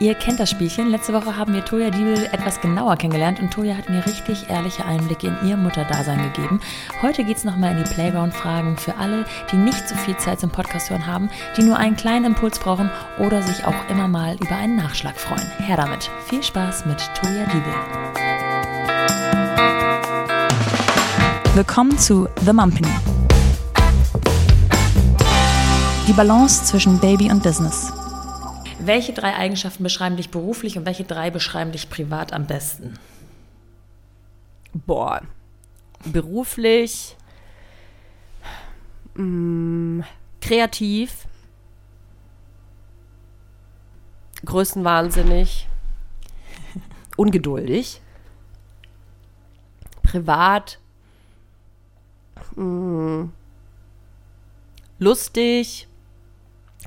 Ihr kennt das Spielchen. Letzte Woche haben wir Toja Diebel etwas genauer kennengelernt und Toja hat mir richtig ehrliche Einblicke in ihr Mutterdasein gegeben. Heute geht es nochmal in die Playground-Fragen für alle, die nicht so viel Zeit zum Podcast hören haben, die nur einen kleinen Impuls brauchen oder sich auch immer mal über einen Nachschlag freuen. Her damit. Viel Spaß mit Toja Diebel. Willkommen zu The Mumpany. Die Balance zwischen Baby und Business. Welche drei Eigenschaften beschreiben dich beruflich und welche drei beschreiben dich privat am besten? Boah, beruflich, mh, mm, kreativ, größenwahnsinnig, ungeduldig, privat, mh, mm, lustig,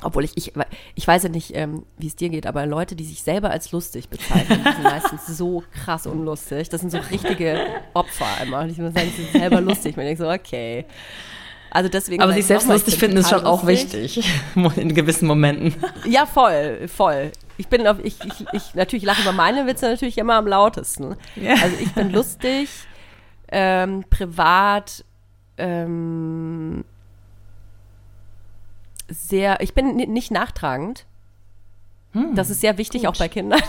obwohl ich, ich, ich weiß ja nicht, ähm, wie es dir geht, aber Leute, die sich selber als lustig bezeichnen, sind meistens so krass unlustig. Das sind so richtige Opfer immer. Ich muss sagen, sie sind selber lustig. Man denkt so, okay. Also deswegen. Aber sich selbst lustig finden ist schon auch wichtig. In gewissen Momenten. Ja, voll, voll. Ich bin auf, ich, ich, ich natürlich lache über meine Witze natürlich immer am lautesten. Ja. Also ich bin lustig, ähm, privat, ähm, sehr, ich bin nicht nachtragend. Hm, das ist sehr wichtig, gut. auch bei Kindern.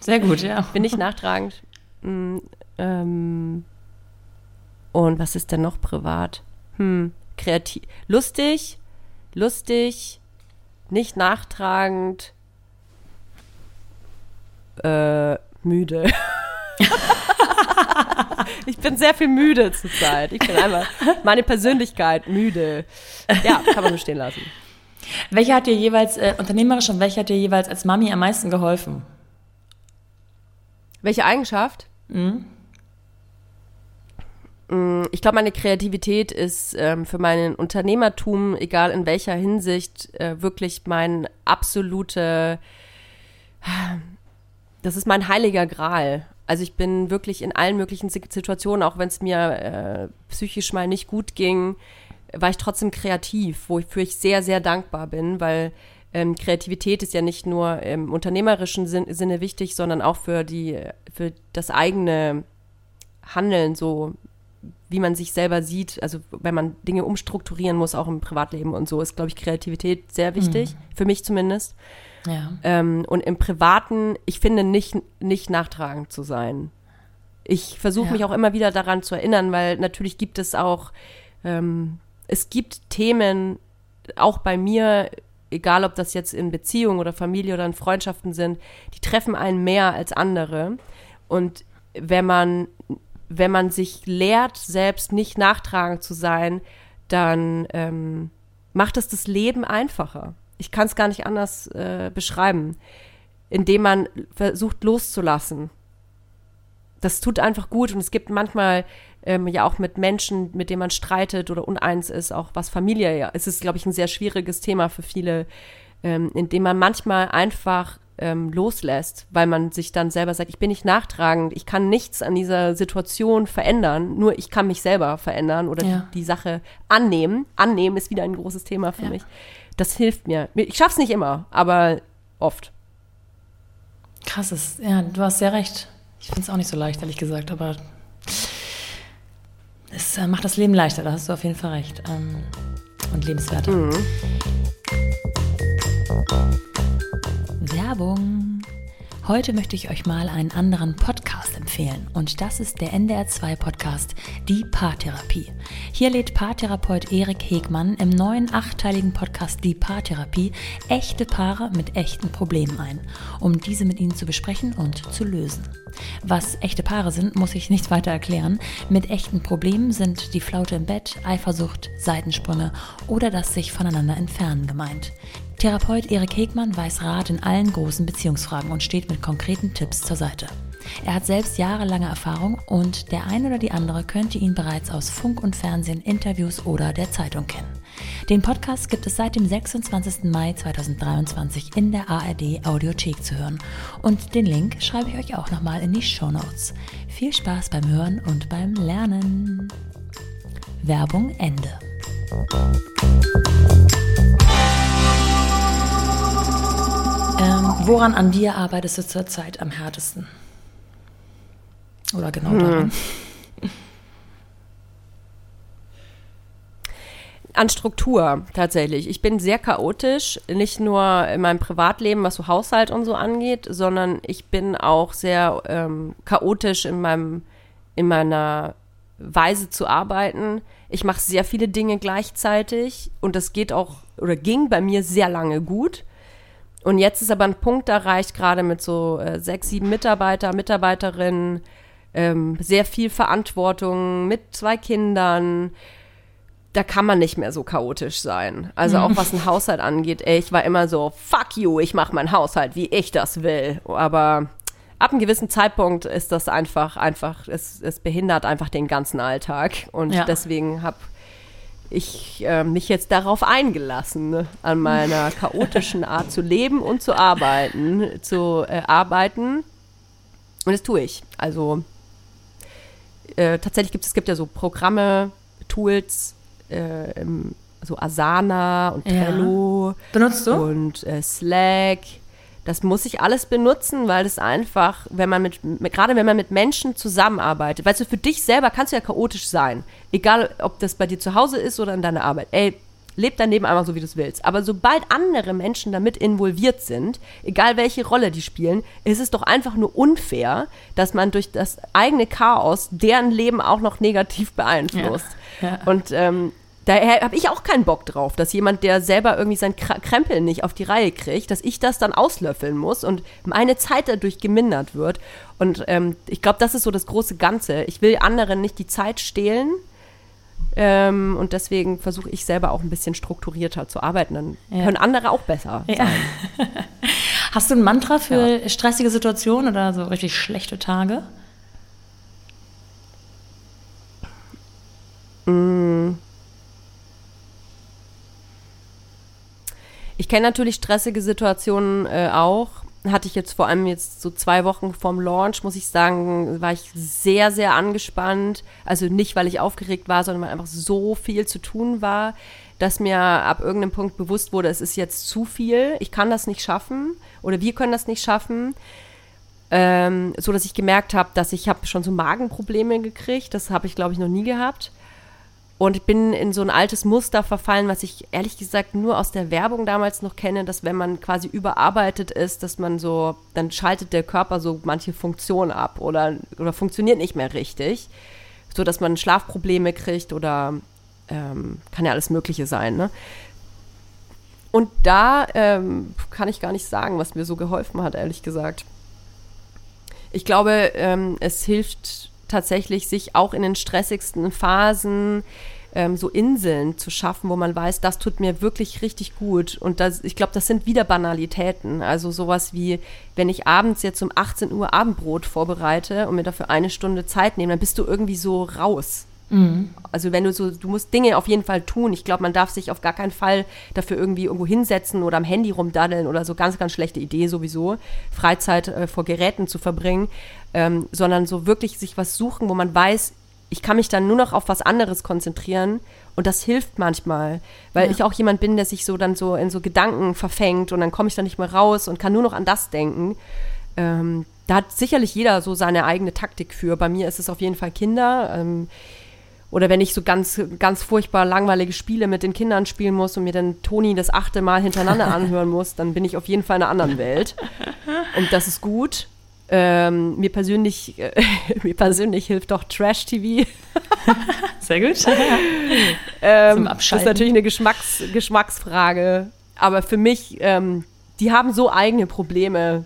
Sehr gut, ja. Bin nicht nachtragend. Mm, ähm, und was ist denn noch privat? Hm, kreativ. Lustig, lustig, nicht nachtragend, äh, müde. ich bin sehr viel müde zurzeit. Ich bin einfach meine Persönlichkeit müde. Ja, kann man so stehen lassen. Welcher hat dir jeweils äh, unternehmerisch und welcher hat dir jeweils als Mami am meisten geholfen? Welche Eigenschaft? Mhm. Mm, ich glaube, meine Kreativität ist ähm, für meinen Unternehmertum, egal in welcher Hinsicht, äh, wirklich mein absolute, das ist mein heiliger Gral. Also ich bin wirklich in allen möglichen Situationen, auch wenn es mir äh, psychisch mal nicht gut ging, war ich trotzdem kreativ, wofür ich sehr, sehr dankbar bin, weil ähm, Kreativität ist ja nicht nur im unternehmerischen Sin Sinne wichtig, sondern auch für die, für das eigene Handeln, so wie man sich selber sieht, also wenn man Dinge umstrukturieren muss, auch im Privatleben und so, ist, glaube ich, Kreativität sehr wichtig, mhm. für mich zumindest. Ja. Ähm, und im Privaten, ich finde, nicht, nicht nachtragend zu sein. Ich versuche ja. mich auch immer wieder daran zu erinnern, weil natürlich gibt es auch ähm, es gibt Themen, auch bei mir, egal ob das jetzt in Beziehungen oder Familie oder in Freundschaften sind, die treffen einen mehr als andere. Und wenn man, wenn man sich lehrt, selbst nicht nachtragend zu sein, dann ähm, macht es das Leben einfacher. Ich kann es gar nicht anders äh, beschreiben, indem man versucht loszulassen. Das tut einfach gut und es gibt manchmal ähm, ja auch mit Menschen, mit denen man streitet oder uneins ist, auch was Familie ja. Es ist, glaube ich, ein sehr schwieriges Thema für viele, ähm, in dem man manchmal einfach ähm, loslässt, weil man sich dann selber sagt, ich bin nicht nachtragend, ich kann nichts an dieser Situation verändern, nur ich kann mich selber verändern oder ja. die, die, Sache annehmen. Annehmen ist wieder ein großes Thema für ja. mich. Das hilft mir. Ich schaffe es nicht immer, aber oft. Krass, ist, ja, du hast sehr recht. Ich finde es auch nicht so leicht, ehrlich gesagt, aber es äh, macht das Leben leichter, da hast du auf jeden Fall recht. Ähm, und lebenswerter. Mhm. Werbung. Heute möchte ich euch mal einen anderen Podcast empfehlen und das ist der NDR2 Podcast Die Paartherapie. Hier lädt Paartherapeut Erik Hegmann im neuen achtteiligen Podcast Die Paartherapie echte Paare mit echten Problemen ein, um diese mit ihnen zu besprechen und zu lösen. Was echte Paare sind, muss ich nicht weiter erklären. Mit echten Problemen sind die Flaute im Bett, Eifersucht, Seitensprünge oder das sich voneinander entfernen gemeint. Therapeut Erik Hegmann weiß Rat in allen großen Beziehungsfragen und steht mit konkreten Tipps zur Seite. Er hat selbst jahrelange Erfahrung und der ein oder die andere könnte ihn bereits aus Funk und Fernsehen, Interviews oder der Zeitung kennen. Den Podcast gibt es seit dem 26. Mai 2023 in der ARD Audiothek zu hören und den Link schreibe ich euch auch nochmal in die Show Notes. Viel Spaß beim Hören und beim Lernen. Werbung Ende. Woran an dir arbeitest du zurzeit am härtesten? Oder genau hm. daran? An Struktur tatsächlich. Ich bin sehr chaotisch, nicht nur in meinem Privatleben, was so Haushalt und so angeht, sondern ich bin auch sehr ähm, chaotisch in meinem in meiner Weise zu arbeiten. Ich mache sehr viele Dinge gleichzeitig und das geht auch oder ging bei mir sehr lange gut. Und jetzt ist aber ein Punkt erreicht, gerade mit so äh, sechs, sieben Mitarbeiter, Mitarbeiterinnen, ähm, sehr viel Verantwortung mit zwei Kindern. Da kann man nicht mehr so chaotisch sein. Also auch mhm. was ein Haushalt angeht, ey, ich war immer so, fuck you, ich mache meinen Haushalt, wie ich das will. Aber ab einem gewissen Zeitpunkt ist das einfach, einfach, es, es behindert einfach den ganzen Alltag. Und ja. deswegen habe ich äh, mich jetzt darauf eingelassen, ne? an meiner chaotischen Art zu leben und zu arbeiten, zu äh, arbeiten. Und das tue ich. Also äh, tatsächlich gibt es gibt ja so Programme, Tools, äh, so Asana und Trello. Ja. Benutzt du? Und äh, Slack das muss ich alles benutzen, weil es einfach, wenn man mit, mit, gerade wenn man mit Menschen zusammenarbeitet, weißt du, für dich selber kannst du ja chaotisch sein. Egal, ob das bei dir zu Hause ist oder in deiner Arbeit. Ey, leb dein Leben einfach so, wie du es willst. Aber sobald andere Menschen damit involviert sind, egal welche Rolle die spielen, ist es doch einfach nur unfair, dass man durch das eigene Chaos deren Leben auch noch negativ beeinflusst. Ja, ja. Und ähm, Daher habe ich auch keinen Bock drauf, dass jemand, der selber irgendwie sein Krempel nicht auf die Reihe kriegt, dass ich das dann auslöffeln muss und meine Zeit dadurch gemindert wird. Und ähm, ich glaube, das ist so das große Ganze. Ich will anderen nicht die Zeit stehlen. Ähm, und deswegen versuche ich selber auch ein bisschen strukturierter zu arbeiten. Dann ja. können andere auch besser ja. sein. Hast du ein Mantra für ja. stressige Situationen oder so richtig schlechte Tage? Mm. Ich kenne natürlich stressige Situationen äh, auch. Hatte ich jetzt vor allem jetzt so zwei Wochen vorm Launch, muss ich sagen, war ich sehr, sehr angespannt. Also nicht, weil ich aufgeregt war, sondern weil einfach so viel zu tun war, dass mir ab irgendeinem Punkt bewusst wurde, es ist jetzt zu viel, ich kann das nicht schaffen oder wir können das nicht schaffen. Ähm, so dass ich gemerkt habe, dass ich habe schon so Magenprobleme gekriegt. Das habe ich, glaube ich, noch nie gehabt. Und ich bin in so ein altes Muster verfallen, was ich ehrlich gesagt nur aus der Werbung damals noch kenne, dass wenn man quasi überarbeitet ist, dass man so, dann schaltet der Körper so manche Funktionen ab oder, oder funktioniert nicht mehr richtig, so dass man Schlafprobleme kriegt oder ähm, kann ja alles Mögliche sein. Ne? Und da ähm, kann ich gar nicht sagen, was mir so geholfen hat, ehrlich gesagt. Ich glaube, ähm, es hilft tatsächlich sich auch in den stressigsten Phasen ähm, so Inseln zu schaffen, wo man weiß, das tut mir wirklich richtig gut. Und das, ich glaube, das sind wieder Banalitäten. Also sowas wie, wenn ich abends jetzt um 18 Uhr Abendbrot vorbereite und mir dafür eine Stunde Zeit nehme, dann bist du irgendwie so raus. Mhm. Also wenn du so, du musst Dinge auf jeden Fall tun. Ich glaube, man darf sich auf gar keinen Fall dafür irgendwie irgendwo hinsetzen oder am Handy rumdaddeln oder so. Ganz, ganz schlechte Idee sowieso, Freizeit äh, vor Geräten zu verbringen, ähm, sondern so wirklich sich was suchen, wo man weiß, ich kann mich dann nur noch auf was anderes konzentrieren und das hilft manchmal, weil ja. ich auch jemand bin, der sich so dann so in so Gedanken verfängt und dann komme ich da nicht mehr raus und kann nur noch an das denken. Ähm, da hat sicherlich jeder so seine eigene Taktik für. Bei mir ist es auf jeden Fall Kinder. Ähm, oder wenn ich so ganz, ganz furchtbar langweilige Spiele mit den Kindern spielen muss und mir dann Toni das achte Mal hintereinander anhören muss, dann bin ich auf jeden Fall in einer anderen Welt. Und das ist gut. Ähm, mir persönlich, äh, mir persönlich hilft doch Trash-TV. Sehr gut. ähm, Zum Abschalten. Das ist natürlich eine Geschmacks Geschmacksfrage. Aber für mich, ähm, die haben so eigene Probleme.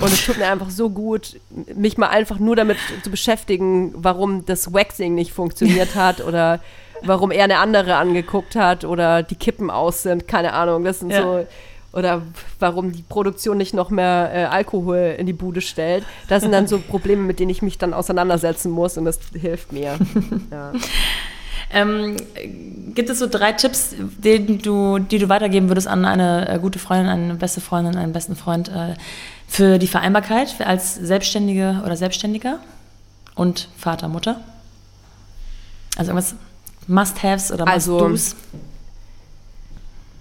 Und es tut mir einfach so gut, mich mal einfach nur damit zu beschäftigen, warum das Waxing nicht funktioniert hat oder warum er eine andere angeguckt hat oder die Kippen aus sind. Keine Ahnung. Das sind ja. so oder warum die Produktion nicht noch mehr äh, Alkohol in die Bude stellt. Das sind dann so Probleme, mit denen ich mich dann auseinandersetzen muss und das hilft mir. Ja. Ähm, gibt es so drei Tipps, die du, die du weitergeben würdest an eine äh, gute Freundin, eine beste Freundin, einen besten Freund äh, für die Vereinbarkeit als Selbstständige oder Selbstständiger und Vater, Mutter? Also irgendwas Must-Haves oder Must-Dos? Also,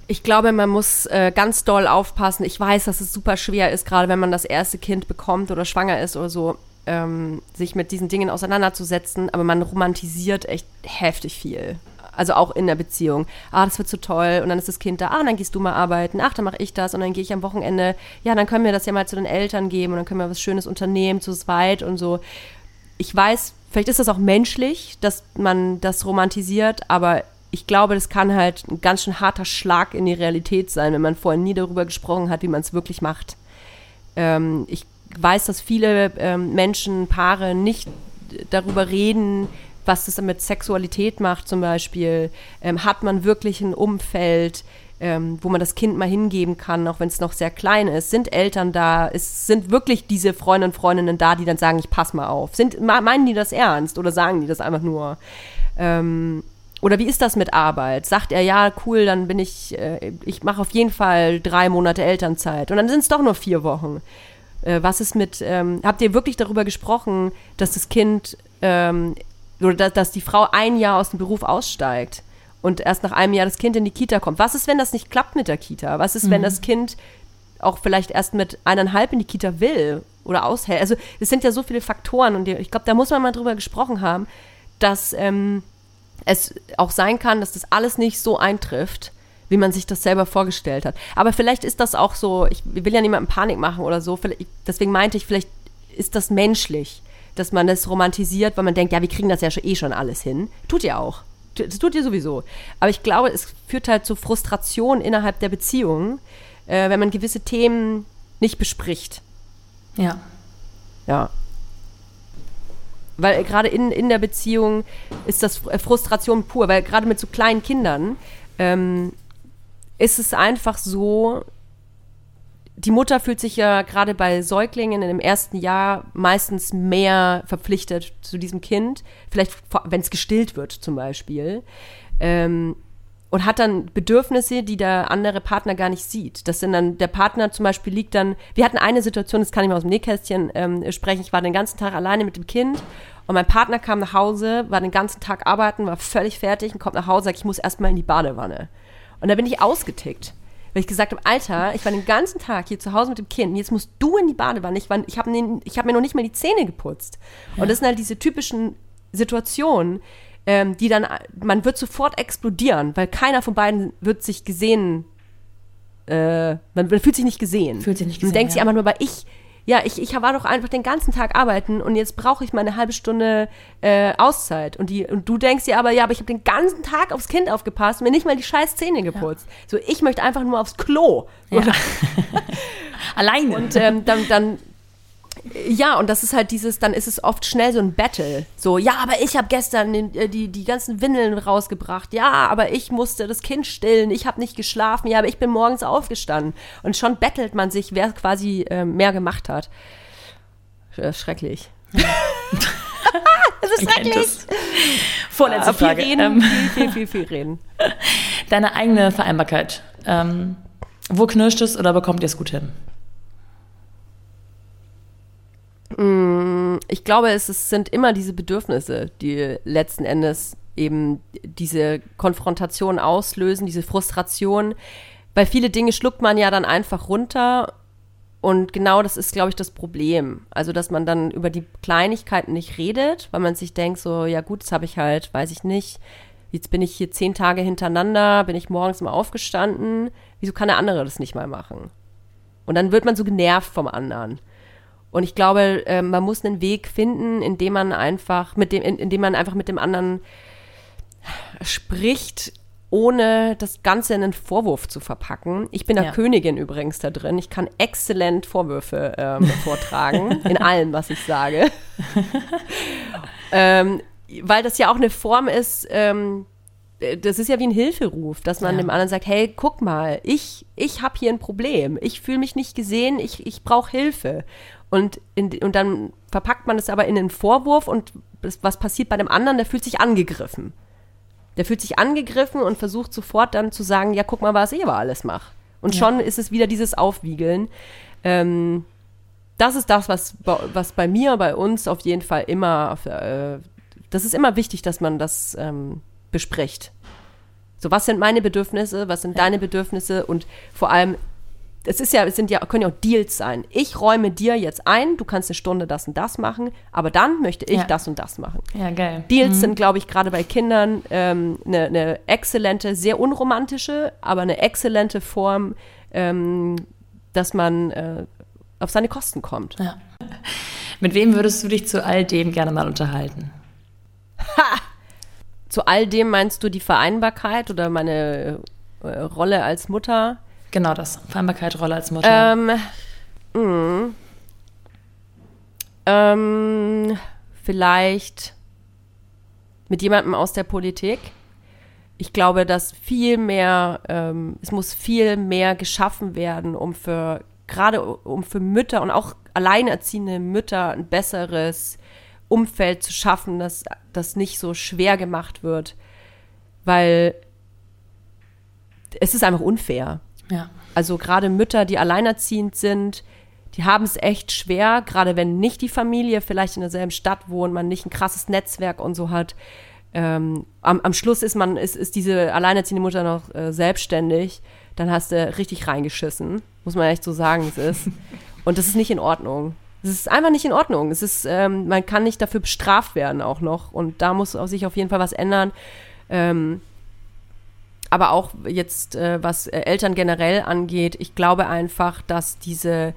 Ich glaube, man muss äh, ganz doll aufpassen. Ich weiß, dass es super schwer ist, gerade wenn man das erste Kind bekommt oder schwanger ist oder so, ähm, sich mit diesen Dingen auseinanderzusetzen. Aber man romantisiert echt heftig viel. Also auch in der Beziehung. Ah, das wird so toll. Und dann ist das Kind da. Ah, dann gehst du mal arbeiten. Ach, dann mache ich das. Und dann gehe ich am Wochenende. Ja, dann können wir das ja mal zu den Eltern geben. Und dann können wir was Schönes unternehmen, zu zweit und so. Ich weiß, vielleicht ist das auch menschlich, dass man das romantisiert. Aber ich glaube, das kann halt ein ganz schön harter Schlag in die Realität sein, wenn man vorher nie darüber gesprochen hat, wie man es wirklich macht. Ähm, ich weiß, dass viele ähm, Menschen, Paare nicht darüber reden, was das mit Sexualität macht zum Beispiel. Ähm, hat man wirklich ein Umfeld, ähm, wo man das Kind mal hingeben kann, auch wenn es noch sehr klein ist? Sind Eltern da? Ist, sind wirklich diese Freunde und Freundinnen da, die dann sagen, ich pass mal auf? Sind, meinen die das ernst oder sagen die das einfach nur? Ähm, oder wie ist das mit Arbeit? Sagt er, ja, cool, dann bin ich, äh, ich mache auf jeden Fall drei Monate Elternzeit. Und dann sind es doch nur vier Wochen. Äh, was ist mit, ähm, habt ihr wirklich darüber gesprochen, dass das Kind ähm, oder dass, dass die Frau ein Jahr aus dem Beruf aussteigt und erst nach einem Jahr das Kind in die Kita kommt? Was ist, wenn das nicht klappt mit der Kita? Was ist, mhm. wenn das Kind auch vielleicht erst mit eineinhalb in die Kita will oder aushält? Also es sind ja so viele Faktoren und ich glaube, da muss man mal drüber gesprochen haben, dass ähm, es auch sein kann, dass das alles nicht so eintrifft, wie man sich das selber vorgestellt hat. Aber vielleicht ist das auch so, ich will ja niemandem Panik machen oder so, deswegen meinte ich, vielleicht ist das menschlich, dass man das romantisiert, weil man denkt, ja, wir kriegen das ja eh schon alles hin. Tut ihr auch. Das tut ihr sowieso. Aber ich glaube, es führt halt zu Frustration innerhalb der Beziehung, äh, wenn man gewisse Themen nicht bespricht. Ja. Ja weil gerade in, in der Beziehung ist das äh, Frustration pur, weil gerade mit so kleinen Kindern ähm, ist es einfach so, die Mutter fühlt sich ja gerade bei Säuglingen in dem ersten Jahr meistens mehr verpflichtet zu diesem Kind, vielleicht wenn es gestillt wird zum Beispiel. Ähm, und hat dann Bedürfnisse, die der andere Partner gar nicht sieht. Das sind dann, der Partner zum Beispiel liegt dann, wir hatten eine Situation, das kann ich mal aus dem Nähkästchen ähm, sprechen, ich war den ganzen Tag alleine mit dem Kind und mein Partner kam nach Hause, war den ganzen Tag arbeiten, war völlig fertig und kommt nach Hause, sagt, ich muss erstmal in die Badewanne. Und da bin ich ausgetickt. Weil ich gesagt habe, Alter, ich war den ganzen Tag hier zu Hause mit dem Kind und jetzt musst du in die Badewanne. Ich, ich habe hab mir noch nicht mal die Zähne geputzt. Ja. Und das sind halt diese typischen Situationen, ähm, die dann, man wird sofort explodieren, weil keiner von beiden wird sich gesehen, äh, man, man fühlt sich nicht gesehen. Fühlt sich nicht gesehen. Man denkt ja. sich einfach nur, weil ich, ja, ich, ich war doch einfach den ganzen Tag arbeiten und jetzt brauche ich mal eine halbe Stunde äh, Auszeit. Und, die, und du denkst dir aber, ja, aber ich habe den ganzen Tag aufs Kind aufgepasst und mir nicht mal die scheiß Zähne geputzt. Ja. So, ich möchte einfach nur aufs Klo. Ja. Alleine. Und ähm, dann, dann ja, und das ist halt dieses, dann ist es oft schnell so ein Battle. So, ja, aber ich habe gestern den, äh, die, die ganzen Windeln rausgebracht. Ja, aber ich musste das Kind stillen. Ich habe nicht geschlafen. Ja, aber ich bin morgens aufgestanden. Und schon bettelt man sich, wer quasi äh, mehr gemacht hat. Schrecklich. das ist schrecklich. Vorletzte viel Frage. Reden, ähm, viel, viel, viel, viel reden. Deine eigene Vereinbarkeit. Ähm, wo knirscht es oder bekommt ihr es gut hin? Mm, ich glaube, es, es sind immer diese Bedürfnisse, die letzten Endes eben diese Konfrontation auslösen, diese Frustration. Weil viele Dinge schluckt man ja dann einfach runter. Und genau das ist, glaube ich, das Problem. Also, dass man dann über die Kleinigkeiten nicht redet, weil man sich denkt, so, ja gut, das habe ich halt, weiß ich nicht. Jetzt bin ich hier zehn Tage hintereinander, bin ich morgens mal aufgestanden. Wieso kann der andere das nicht mal machen? Und dann wird man so genervt vom anderen. Und ich glaube, äh, man muss einen Weg finden, indem man einfach mit dem, in, indem man einfach mit dem anderen spricht, ohne das Ganze in einen Vorwurf zu verpacken. Ich bin ja. Königin übrigens da drin. Ich kann exzellent Vorwürfe ähm, vortragen in allem, was ich sage. ähm, weil das ja auch eine Form ist, ähm, das ist ja wie ein Hilferuf, dass man ja. dem anderen sagt, hey, guck mal, ich, ich habe hier ein Problem. Ich fühle mich nicht gesehen, ich, ich brauche Hilfe. Und, in, und dann verpackt man es aber in den Vorwurf und das, was passiert bei dem anderen, der fühlt sich angegriffen. Der fühlt sich angegriffen und versucht sofort dann zu sagen, ja, guck mal, was ich aber alles mache. Und ja. schon ist es wieder dieses Aufwiegeln. Ähm, das ist das, was, was bei mir, bei uns auf jeden Fall immer, äh, das ist immer wichtig, dass man das ähm, bespricht. So, was sind meine Bedürfnisse, was sind deine Bedürfnisse und vor allem, es ist ja, es sind ja, können ja auch Deals sein. Ich räume dir jetzt ein, du kannst eine Stunde das und das machen, aber dann möchte ich Ja. das und das machen. Ja, geil. Deals sind, glaube ich, gerade bei Kindern ähm, eine, eine exzellente, sehr unromantische, aber eine exzellente Form, ähm, dass man äh, auf seine Kosten kommt. Ja. Mit wem würdest du dich zu all dem gerne mal unterhalten? Zu all dem meinst du die Vereinbarkeit oder meine äh, Rolle als Mutter? Genau das. Vereinbarkeit, Rolle als Mutter. Ähm, mh. ähm, vielleicht mit jemandem aus der Politik. Ich glaube, dass viel mehr, ähm, es muss viel mehr geschaffen werden, um für, gerade um für Mütter und auch alleinerziehende Mütter ein besseres Umfeld zu schaffen, dass das nicht so schwer gemacht wird. Weil es ist einfach unfair. ja. Also gerade Mütter, die alleinerziehend sind, die haben es echt schwer, gerade wenn nicht die Familie vielleicht in derselben Stadt wohnt, man nicht ein krasses Netzwerk und so hat. Ähm, am, am Schluss ist man, ist, ist diese alleinerziehende Mutter noch äh, selbstständig, dann hast du richtig reingeschissen, muss man echt so sagen, es ist. Und das ist nicht in Ordnung. Es ist einfach nicht in Ordnung. Es ist, ähm, man kann nicht dafür bestraft werden auch noch. Und da muss sich auf jeden Fall was ändern. Ähm, aber auch jetzt, äh, was äh, Eltern generell angeht, ich glaube einfach, dass diese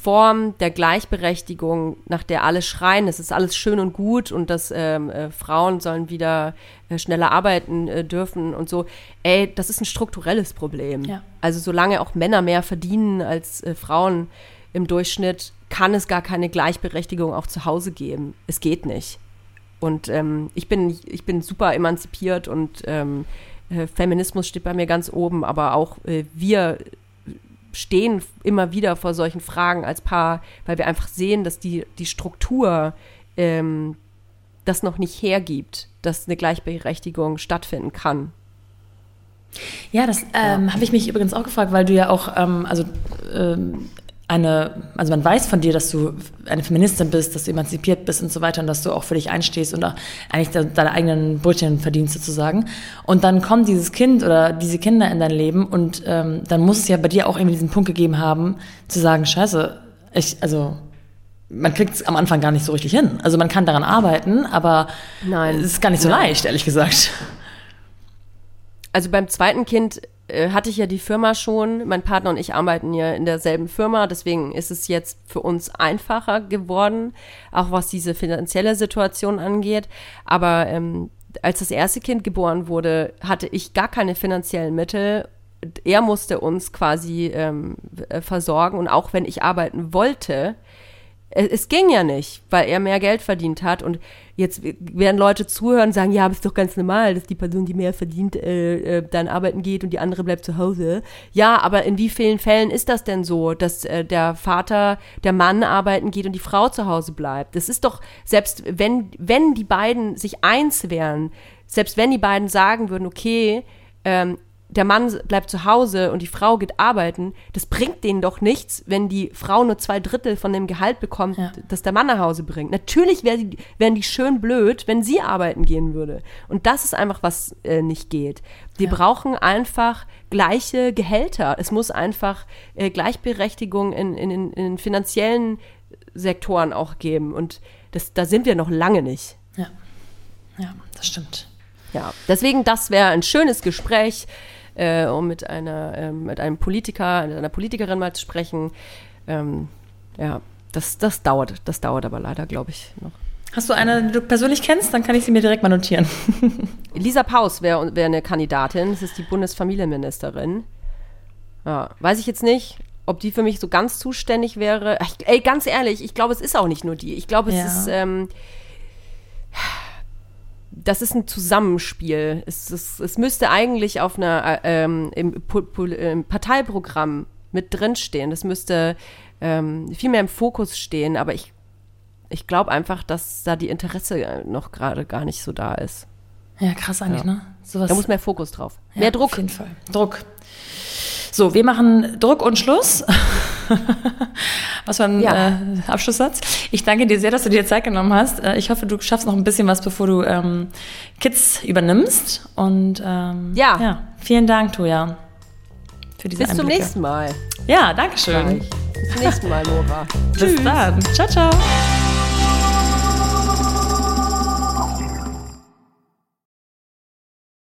Form der Gleichberechtigung, nach der alle schreien, es ist alles schön und gut und dass ähm, äh, Frauen sollen wieder äh, schneller arbeiten äh, dürfen und so, ey, das ist ein strukturelles Problem. Ja. Also solange auch Männer mehr verdienen als äh, Frauen im Durchschnitt, kann es gar keine Gleichberechtigung auch zu Hause geben. Es geht nicht. Und ähm, ich, bin, ich bin super emanzipiert und ähm, äh, Feminismus steht bei mir ganz oben, aber auch äh, wir stehen immer wieder vor solchen Fragen als Paar, weil wir einfach sehen, dass die, die Struktur ähm, das noch nicht hergibt, dass eine Gleichberechtigung stattfinden kann. Ja, das ähm, habe ich mich übrigens auch gefragt, weil du ja auch, ähm, also ähm, eine, also man weiß von dir, dass du eine Feministin bist, dass du emanzipiert bist und so weiter und dass du auch für dich einstehst und auch eigentlich de deine eigenen Brötchen verdienst sozusagen. Und dann kommt dieses Kind oder diese Kinder in dein Leben und ähm, dann muss es ja bei dir auch irgendwie diesen Punkt gegeben haben, zu sagen, scheiße, ich, also man kriegt es am Anfang gar nicht so richtig hin. Also man kann daran arbeiten, aber Nein. es ist gar nicht so Nein. leicht, ehrlich gesagt. Also beim zweiten Kind äh, hatte ich ja die Firma schon. Mein Partner und ich arbeiten ja in derselben Firma. Deswegen ist es jetzt für uns einfacher geworden, auch was diese finanzielle Situation angeht. Aber ähm, als das erste Kind geboren wurde, hatte ich gar keine finanziellen Mittel. Er musste uns quasi ähm, äh, versorgen. Und auch wenn ich arbeiten wollte, es, es ging ja nicht, weil er mehr Geld verdient hat und jetzt werden Leute zuhören und sagen, ja, aber ist doch ganz normal, dass die Person, die mehr verdient, äh, äh, dann arbeiten geht und die andere bleibt zu Hause. Ja, aber in wie vielen Fällen ist das denn so, dass äh, der Vater, der Mann arbeiten geht und die Frau zu Hause bleibt? Das ist doch, selbst wenn, wenn die beiden sich eins wären, selbst wenn die beiden sagen würden, okay, ähm, der Mann bleibt zu Hause und die Frau geht arbeiten, das bringt denen doch nichts, wenn die Frau nur zwei Drittel von dem Gehalt bekommt, Ja. das der Mann nach Hause bringt. Natürlich wär die, wären die schön blöd, wenn sie arbeiten gehen würde. Und das ist einfach, was äh, nicht geht. Wir Ja. brauchen einfach gleiche Gehälter. Es muss einfach äh, Gleichberechtigung in, in, in, in finanziellen Sektoren auch geben. Und das, da sind wir noch lange nicht. Ja, ja, das stimmt. Ja, deswegen, das wäre ein schönes Gespräch, äh, um mit einer, ähm, mit einem Politiker, mit einer Politikerin mal zu sprechen. Ähm, ja, das, das dauert, das dauert aber leider, glaube ich, noch. Hast du eine, die du persönlich kennst? Dann kann ich sie mir direkt mal notieren. Lisa Paus wäre wär eine Kandidatin, das ist die Bundesfamilienministerin. Ja, weiß ich jetzt nicht, ob die für mich so ganz zuständig wäre. Ach, ey, ganz ehrlich, ich glaube, es ist auch nicht nur die. Ich glaube, es Ja. ist, ähm, das ist ein Zusammenspiel. Es, es, es müsste eigentlich auf einer, äh, ähm, im, im Parteiprogramm mit drinstehen. Das müsste ähm, viel mehr im Fokus stehen, aber ich, ich glaube einfach, dass da die Interesse äh, noch gerade gar nicht so da ist. Ja, krass eigentlich, Ja. ne? Sowas, Da muss mehr Fokus drauf. ja, mehr Druck. Auf jeden Fall. Druck. So, wir machen Druck und Schluss. was für ein Ja. äh, Abschlusssatz. Ich danke dir sehr, dass du dir Zeit genommen hast. Äh, ich hoffe, du schaffst noch ein bisschen was, bevor du ähm, Kids übernimmst. Und ähm, Ja. vielen Dank, Tuja, für diese Bis zum Einblicke. nächsten Mal. Ja, danke schön. Bis zum nächsten Mal, Nora. Bis dann. Ciao, ciao.